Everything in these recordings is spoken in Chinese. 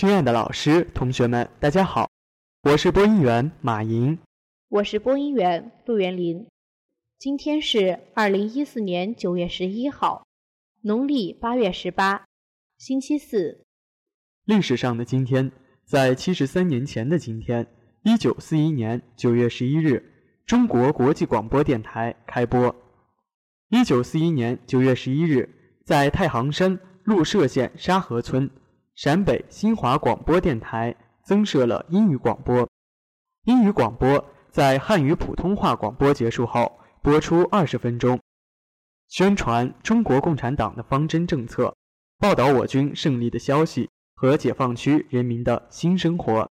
亲爱的老师、同学们，大家好，我是播音员马莹，我是播音员陆元林。今天是二零一四年九月十一号，农历八月十八，星期四。历史上的今天，在七十三年前的今天，一九四一年九月十一日，中国国际广播电台开播。一九四一年九月十一日，在太行山鹿舍县沙河村。陕北新华广播电台增设了英语广播。英语广播在汉语普通话广播结束后播出二十分钟，宣传中国共产党的方针政策，报道我军胜利的消息和解放区人民的新生活。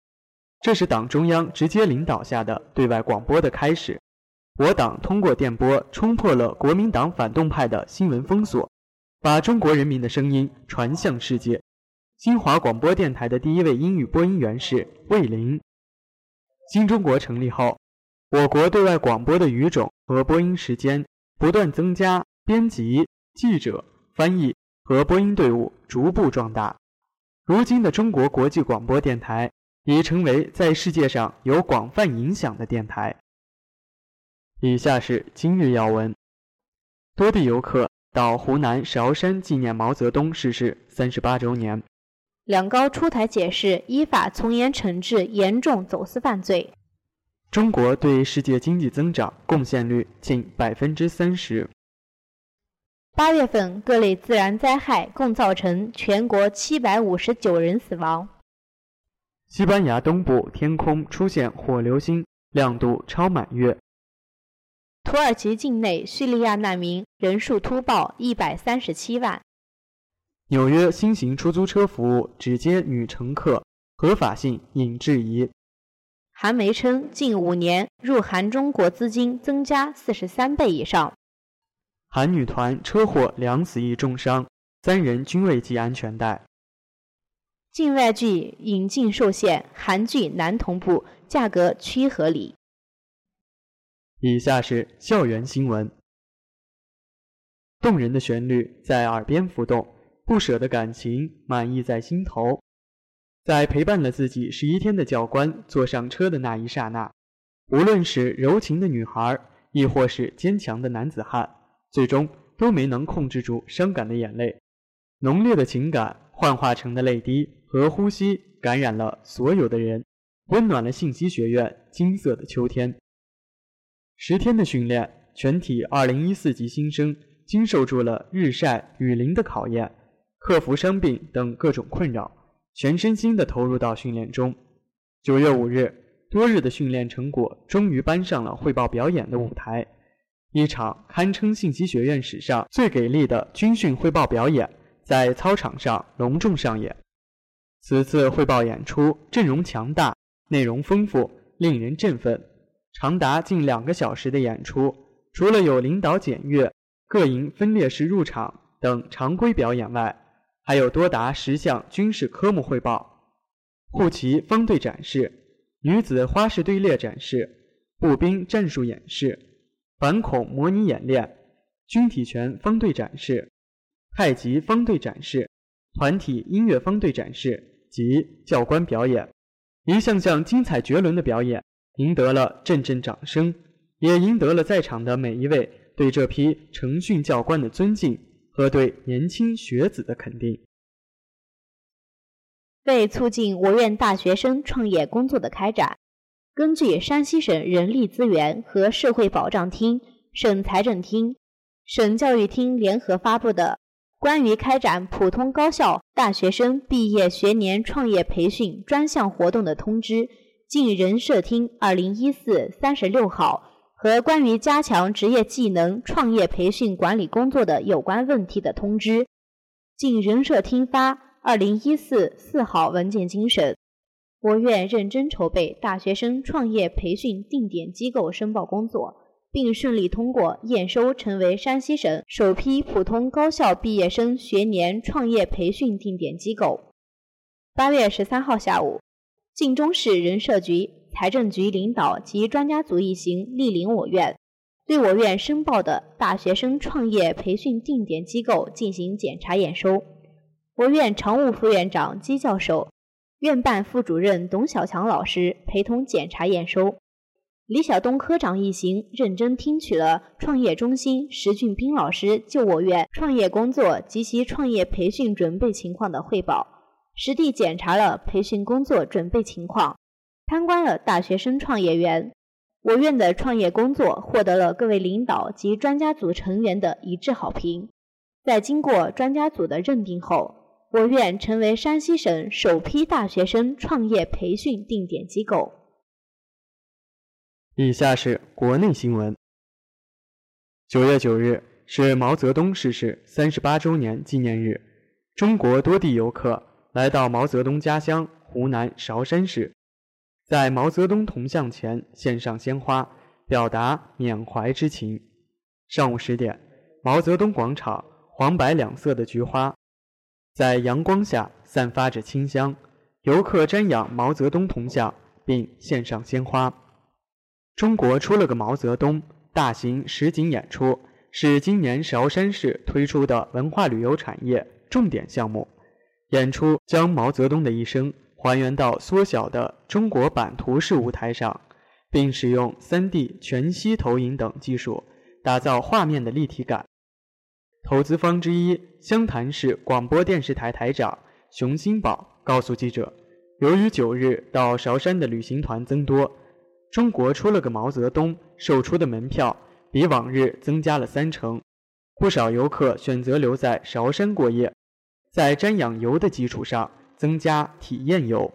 这是党中央直接领导下的对外广播的开始。我党通过电波冲破了国民党反动派的新闻封锁，把中国人民的声音传向世界。新华广播电台的第一位英语播音员是魏林。新中国成立后，我国对外广播的语种和播音时间不断增加，编辑、记者、翻译和播音队伍逐步壮大。如今的中国国际广播电台已成为在世界上有广泛影响的电台。以下是今日要闻：多地游客到湖南韶山纪念毛泽东逝世三十八周年。两高出台解释，依法从严惩治严重走私犯罪。中国对世界经济增长贡献率近百分之三十。八月份各类自然灾害共造成全国七百五十九人死亡。西班牙东部天空出现火流星，亮度超满月。土耳其境内叙利亚难民人数突破一百三十七万。纽约新型出租车服务只接女乘客，合法性引质疑。韩媒称，近五年入韩中国资金增加四十三倍以上。韩女团车祸两死一重伤，三人均未系安全带。境外剧引进受限，韩剧难同步，价格趋合理。以下是校园新闻。动人的旋律在耳边浮动。不舍的感情满溢在心头，在陪伴了自己十一天的教官坐上车的那一刹那，无论是柔情的女孩，亦或是坚强的男子汉，最终都没能控制住伤感的眼泪。浓烈的情感幻化成的泪滴和呼吸，感染了所有的人，温暖了信息学院金色的秋天。十天的训练，全体二零一四级新生经受住了日晒雨淋的考验。克服生病等各种困扰，全身心地投入到训练中。九月五日，多日的训练成果终于搬上了汇报表演的舞台。一场堪称信息学院史上最给力的军训汇报表演，在操场上隆重上演。此次汇报演出阵容强大，内容丰富，令人振奋。长达近两个小时的演出，除了有领导检阅、各营分列式入场等常规表演外，还有多达十项军事科目汇报：护旗方队展示、女子花式队列展示、步兵战术演示、反恐模拟演练、军体拳方队展示、太极方队展示、团体音乐方队展示及教官表演，一项项精彩绝伦的表演，赢得了阵阵掌声，也赢得了在场的每一位对这批成训教官的尊敬。和对年轻学子的肯定。为促进我院大学生创业工作的开展，根据山西省人力资源和社会保障厅、省财政厅、省教育厅联合发布的《关于开展普通高校大学生毕业学年创业培训专项活动的通知》进人社厅二零一四三十六号。和关于加强职业技能创业培训管理工作的有关问题的通知，经人社厅发二零一四四号文件精神，我院认真筹备大学生创业培训定点机构申报工作，并顺利通过验收，成为山西省首批普通高校毕业生学年创业培训定点机构。八月十三号下午，晋中市人社局。财政局领导及专家组一行莅临我院，对我院申报的大学生创业培训定点机构进行检查验收。我院常务副院长姬教授院办副主任董小强老师陪同检查验收。李晓东科长一行认真听取了创业中心石俊斌老师就我院创业工作及其创业培训准备情况的汇报，实地检查了培训工作准备情况，参观了大学生创业园。我院的创业工作获得了各位领导及专家组成员的一致好评。在经过专家组的认定后，我院成为山西省首批大学生创业培训定点机构。以下是国内新闻。九月九日是毛泽东逝世三十八周年纪念日，中国多地游客来到毛泽东家乡湖南韶山市，在毛泽东铜像前献上鲜花，表达缅怀之情。上午十点，毛泽东广场黄白两色的菊花在阳光下散发着清香，游客瞻仰毛泽东铜像并献上鲜花。中国出了个毛泽东大型实景演出，是今年韶山市推出的文化旅游产业重点项目。演出将毛泽东的一生还原到缩小的中国版图式舞台上，并使用 3D 全息投影等技术，打造画面的立体感。投资方之一湘潭市广播电视台台长熊新宝告诉记者，由于九日到韶山的旅行团增多。中国出了个毛泽东，售出的门票比往日增加了三成，不少游客选择留在韶山过夜，在瞻仰游的基础上增加体验游。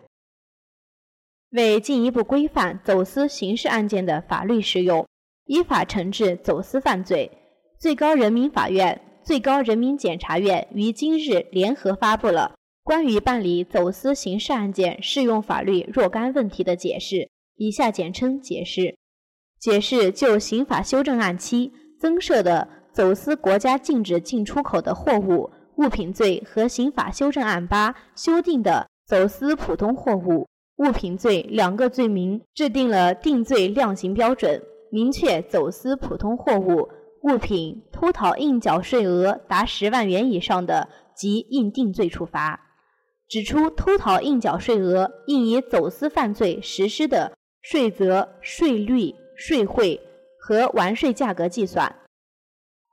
为进一步规范走私刑事案件的法律适用，依法惩治走私犯罪，最高人民法院、最高人民检察院于今日联合发布了关于办理走私刑事案件适用法律若干问题的解释。以下简称解释。解释就刑法修正案七增设的走私国家禁止进出口的货物、物品罪和刑法修正案八修订的走私普通货物、物品罪两个罪名，制定了定罪量刑标准，明确走私普通货物、物品偷逃应缴税额达十万元以上的，即应定罪处罚。指出偷逃应缴税额应以走私犯罪实施的。税则、税率、税汇和完税价格计算。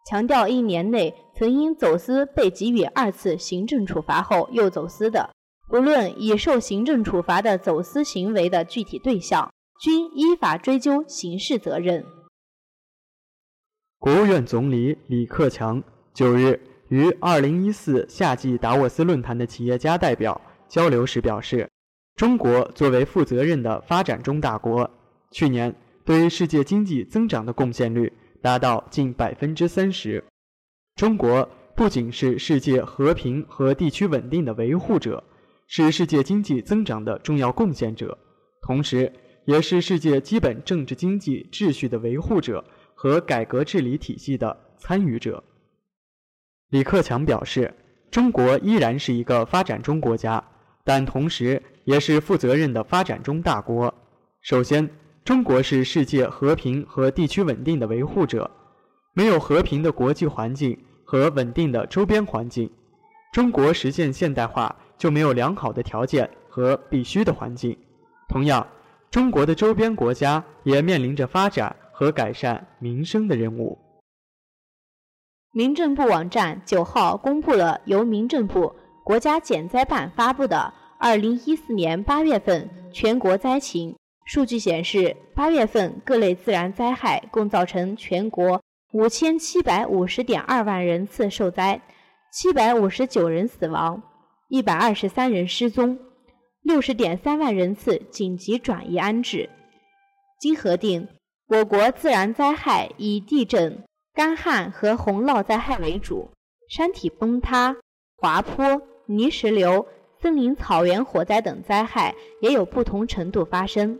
强调一年内曾因走私被给予二次行政处罚后又走私的，不论已受行政处罚的走私行为的具体对象，均依法追究刑事责任。国务院总理李克强九日与二零一四夏季达沃斯论坛的企业家代表交流时表示。中国作为负责任的发展中大国，去年对世界经济增长的贡献率达到近百分之三十。中国不仅是世界和平和地区稳定的维护者，是世界经济增长的重要贡献者，同时也是世界基本政治经济秩序的维护者和改革治理体系的参与者。李克强表示，中国依然是一个发展中国家。但同时，也是负责任的发展中大国。首先，中国是世界和平和地区稳定的维护者。没有和平的国际环境和稳定的周边环境，中国实现现代化就没有良好的条件和必须的环境。同样，中国的周边国家也面临着发展和改善民生的任务。民政部网站九号公布了由民政部。国家减灾办发布的二零一四年八月份全国灾情数据显示，八月份各类自然灾害共造成全国五千七百五十点二万人次受灾，七百五十九人死亡，一百二十三人失踪，六十点三万人次紧急转移安置。经核定，我国自然灾害以地震、干旱和洪涝灾害为主，山体崩塌、滑坡。泥石流、森林草原火灾等灾害也有不同程度发生。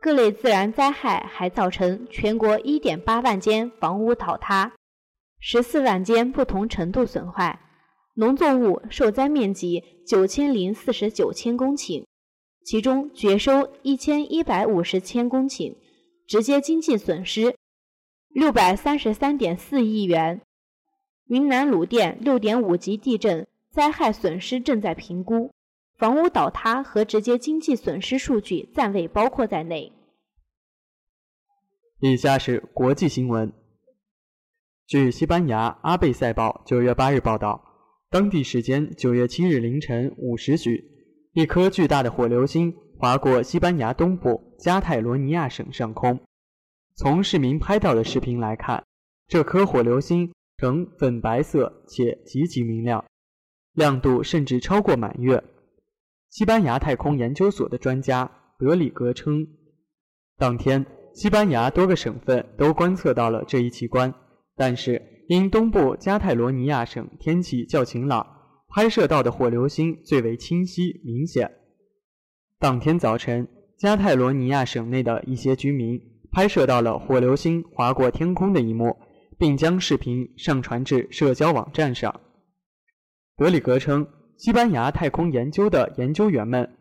各类自然灾害还造成全国1.8万间房屋倒塌，14万间不同程度损坏，农作物受灾面积9千零49千公顷，其中绝收1150千公顷，直接经济损失633.4亿元。云南鲁甸6.5级地震。灾害损失正在评估，房屋倒塌和直接经济损失数据暂未包括在内。以下是国际新闻。据西班牙《阿贝塞报》九月八日报道，当地时间九月七日凌晨五时许，一颗巨大的火流星划过西班牙东部加泰罗尼亚省上空。从市民拍到的视频来看，这颗火流星呈粉白色且极其明亮，亮度甚至超过满月。西班牙太空研究所的专家德里格称，当天。西班牙多个省份都观测到了这一奇观，但是因东部加泰罗尼亚省天气较晴朗，拍摄到的火流星最为清晰明显。当天早晨，加泰罗尼亚省内的一些居民拍摄到了火流星划过天空的一幕，并将视频上传至社交网站上。德里格称，西班牙太空研究的研究员们。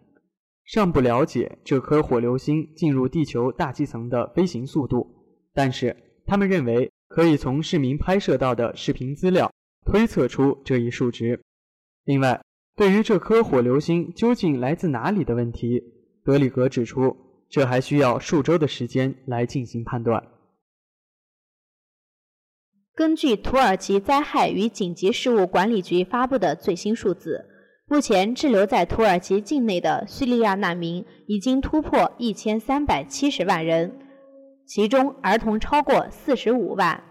尚不了解这颗火流星进入地球大气层的飞行速度，但是他们认为可以从市民拍摄到的视频资料推测出这一数值。另外，对于这颗火流星究竟来自哪里的问题，德里格指出，这还需要数周的时间来进行判断。根据土耳其灾害与紧急事务管理局发布的最新数字。目前滞留在土耳其境内的叙利亚难民已经突破一千三百七十万人，其中儿童超过四十五万。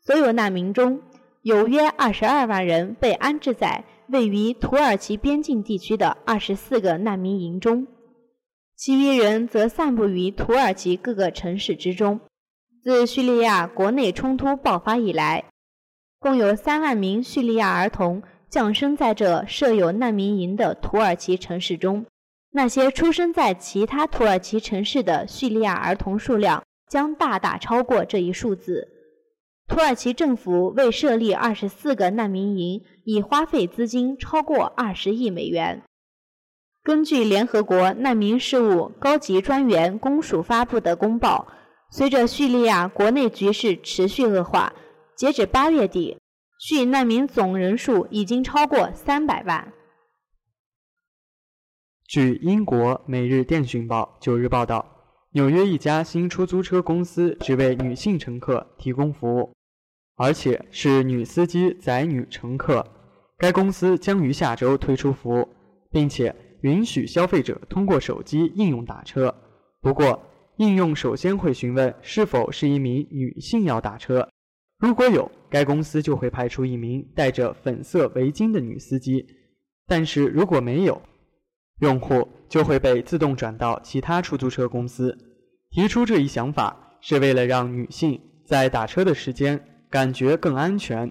所有难民中有约二十二万人被安置在位于土耳其边境地区的二十四个难民营中，其余人则散布于土耳其各个城市之中。自叙利亚国内冲突爆发以来，共有三万名叙利亚儿童。降生在这设有难民营的土耳其城市中，那些出生在其他土耳其城市的叙利亚儿童数量将大大超过这一数字。土耳其政府为设立二十四个难民营，已花费资金超过二十亿美元。根据联合国难民事务高级专员公署发布的公报，随着叙利亚国内局势持续恶化，截止八月底。叙难民总人数已经超过三百万。据英国《每日电讯报》九日报道，纽约一家新出租车公司只为女性乘客提供服务，而且是女司机载女乘客。该公司将于下周推出服务，并且允许消费者通过手机应用打车。不过，应用首先会询问是否是一名女性要打车。如果有，该公司就会派出一名戴着粉色围巾的女司机；但是如果没有，用户就会被自动转到其他出租车公司。提出这一想法是为了让女性在打车的时间感觉更安全，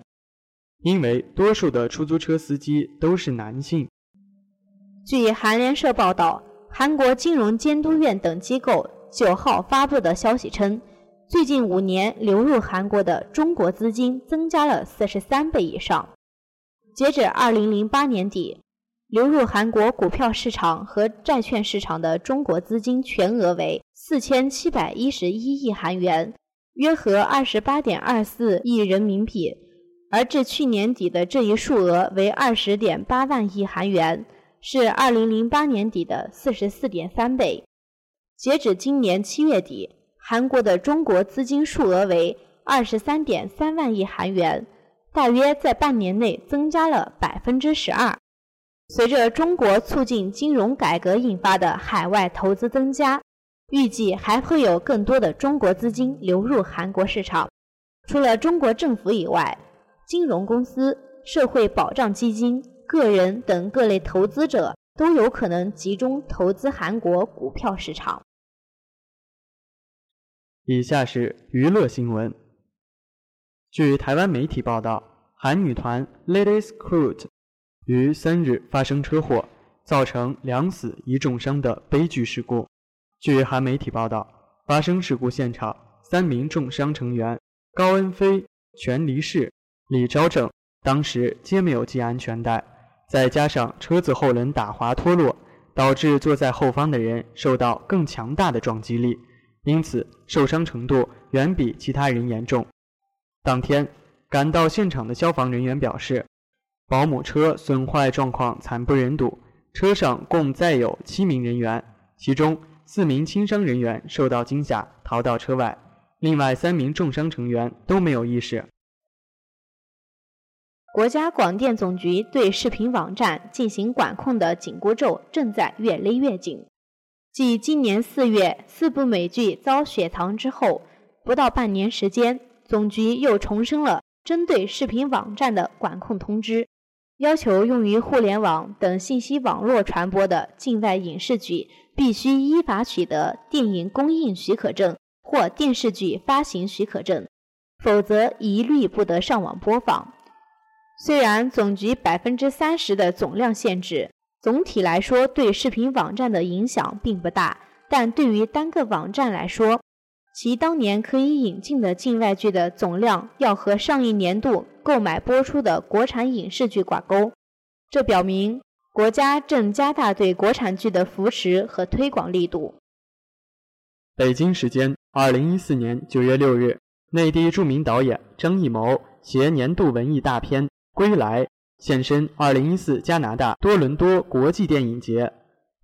因为多数的出租车司机都是男性。据韩联社报道，韩国金融监督院等机构九号发布的消息称。最近五年流入韩国的中国资金增加了四十三倍以上。截止二零零八年底，流入韩国股票市场和债券市场的中国资金全额为四千七百一十一亿韩元，约合二十八点二四亿人民币。而至去年底的这一数额为二十点八万亿韩元，是二零零八年底的四十四点三倍。截止今年七月底。韩国的中国资金数额为二十三点三万亿韩元，大约在半年内增加了百分之十二。随着中国促进金融改革引发的海外投资增加，预计还会有更多的中国资金流入韩国市场。除了中国政府以外，金融公司、社会保障基金、个人等各类投资者都有可能集中投资韩国股票市场。以下是娱乐新闻。据台湾媒体报道，韩女团 Ladies Crude 于三日发生车祸，造成两死一重伤的悲剧事故。据韩媒体报道，发生事故现场三名重伤成员高恩飞、全离世、李昭正当时皆没有系安全带，再加上车子后轮打滑脱落，导致坐在后方的人受到更强大的撞击力。因此，受伤程度远比其他人严重。当天赶到现场的消防人员表示，保姆车损坏状况惨不忍睹，车上共载有七名人员，其中四名轻伤人员受到惊吓逃到车外，另外三名重伤成员都没有意识。国家广电总局对视频网站进行管控的紧箍咒正在越勒越紧。继今年四月四部美剧遭雪藏之后，不到半年时间，总局又重申了针对视频网站的管控通知，要求用于互联网等信息网络传播的境外影视剧必须依法取得电影公映许可证或电视剧发行许可证，否则一律不得上网播放。虽然总局百分之三十的总量限制，总体来说对视频网站的影响并不大，但对于单个网站来说，其当年可以引进的境外剧的总量要和上一年度购买播出的国产影视剧挂钩。这表明国家正加大对国产剧的扶持和推广力度。北京时间二零一四年九月六日，内地著名导演张艺谋携年度文艺大片。归来现身2014加拿大多伦多国际电影节，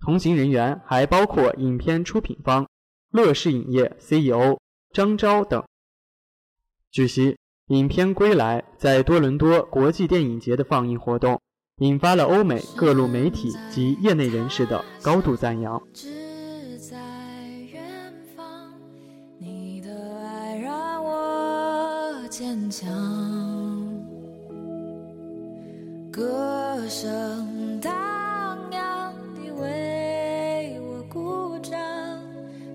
同行人员还包括影片出品方乐视影业 CEO 张昭等。据悉，影片《归来》在多伦多国际电影节的放映活动，引发了欧美各路媒体及业内人士的高度赞扬。坚强。歌声荡漾，你为我鼓掌，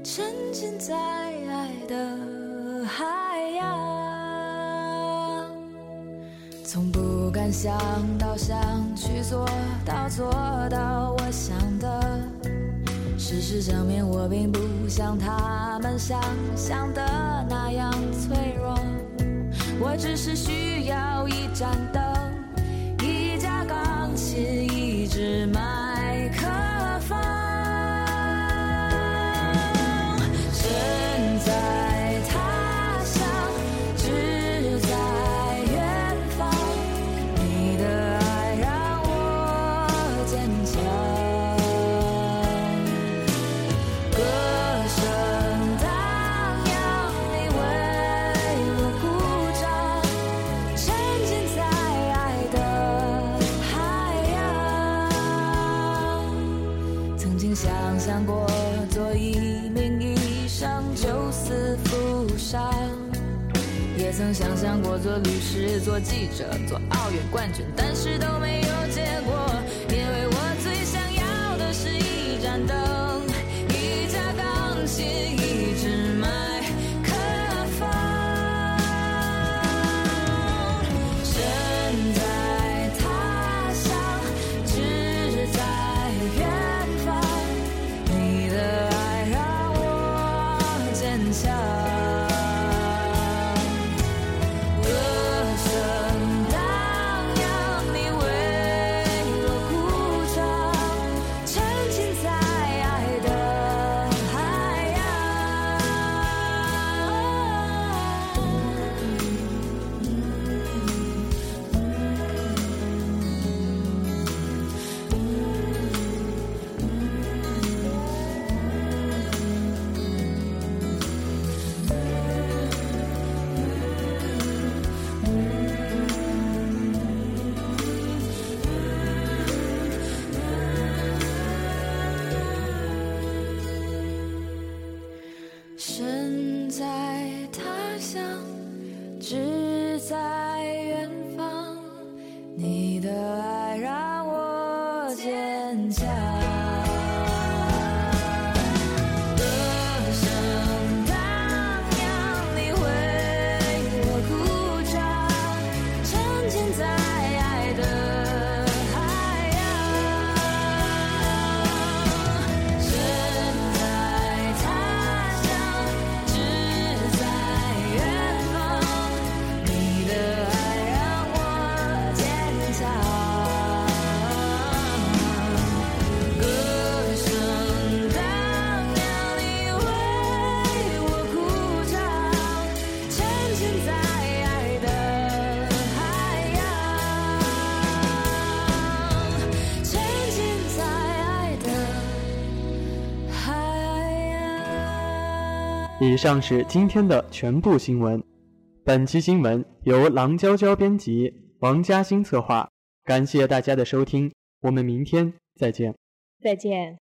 沉浸在爱的海洋。从不敢想到想去做到做到我想的，事实证明我并不像他们想象的那样脆弱，我只是需要一盏灯。是吗想象过做一名医生救死扶伤，也曾想象过做律师、做记者、做奥运冠军，但是都没有结果，因为我最想要的是一盏灯、以上是今天的全部新闻。本期新闻由郎娇娇编辑，王嘉欣策划。感谢大家的收听，我们明天再见。再见。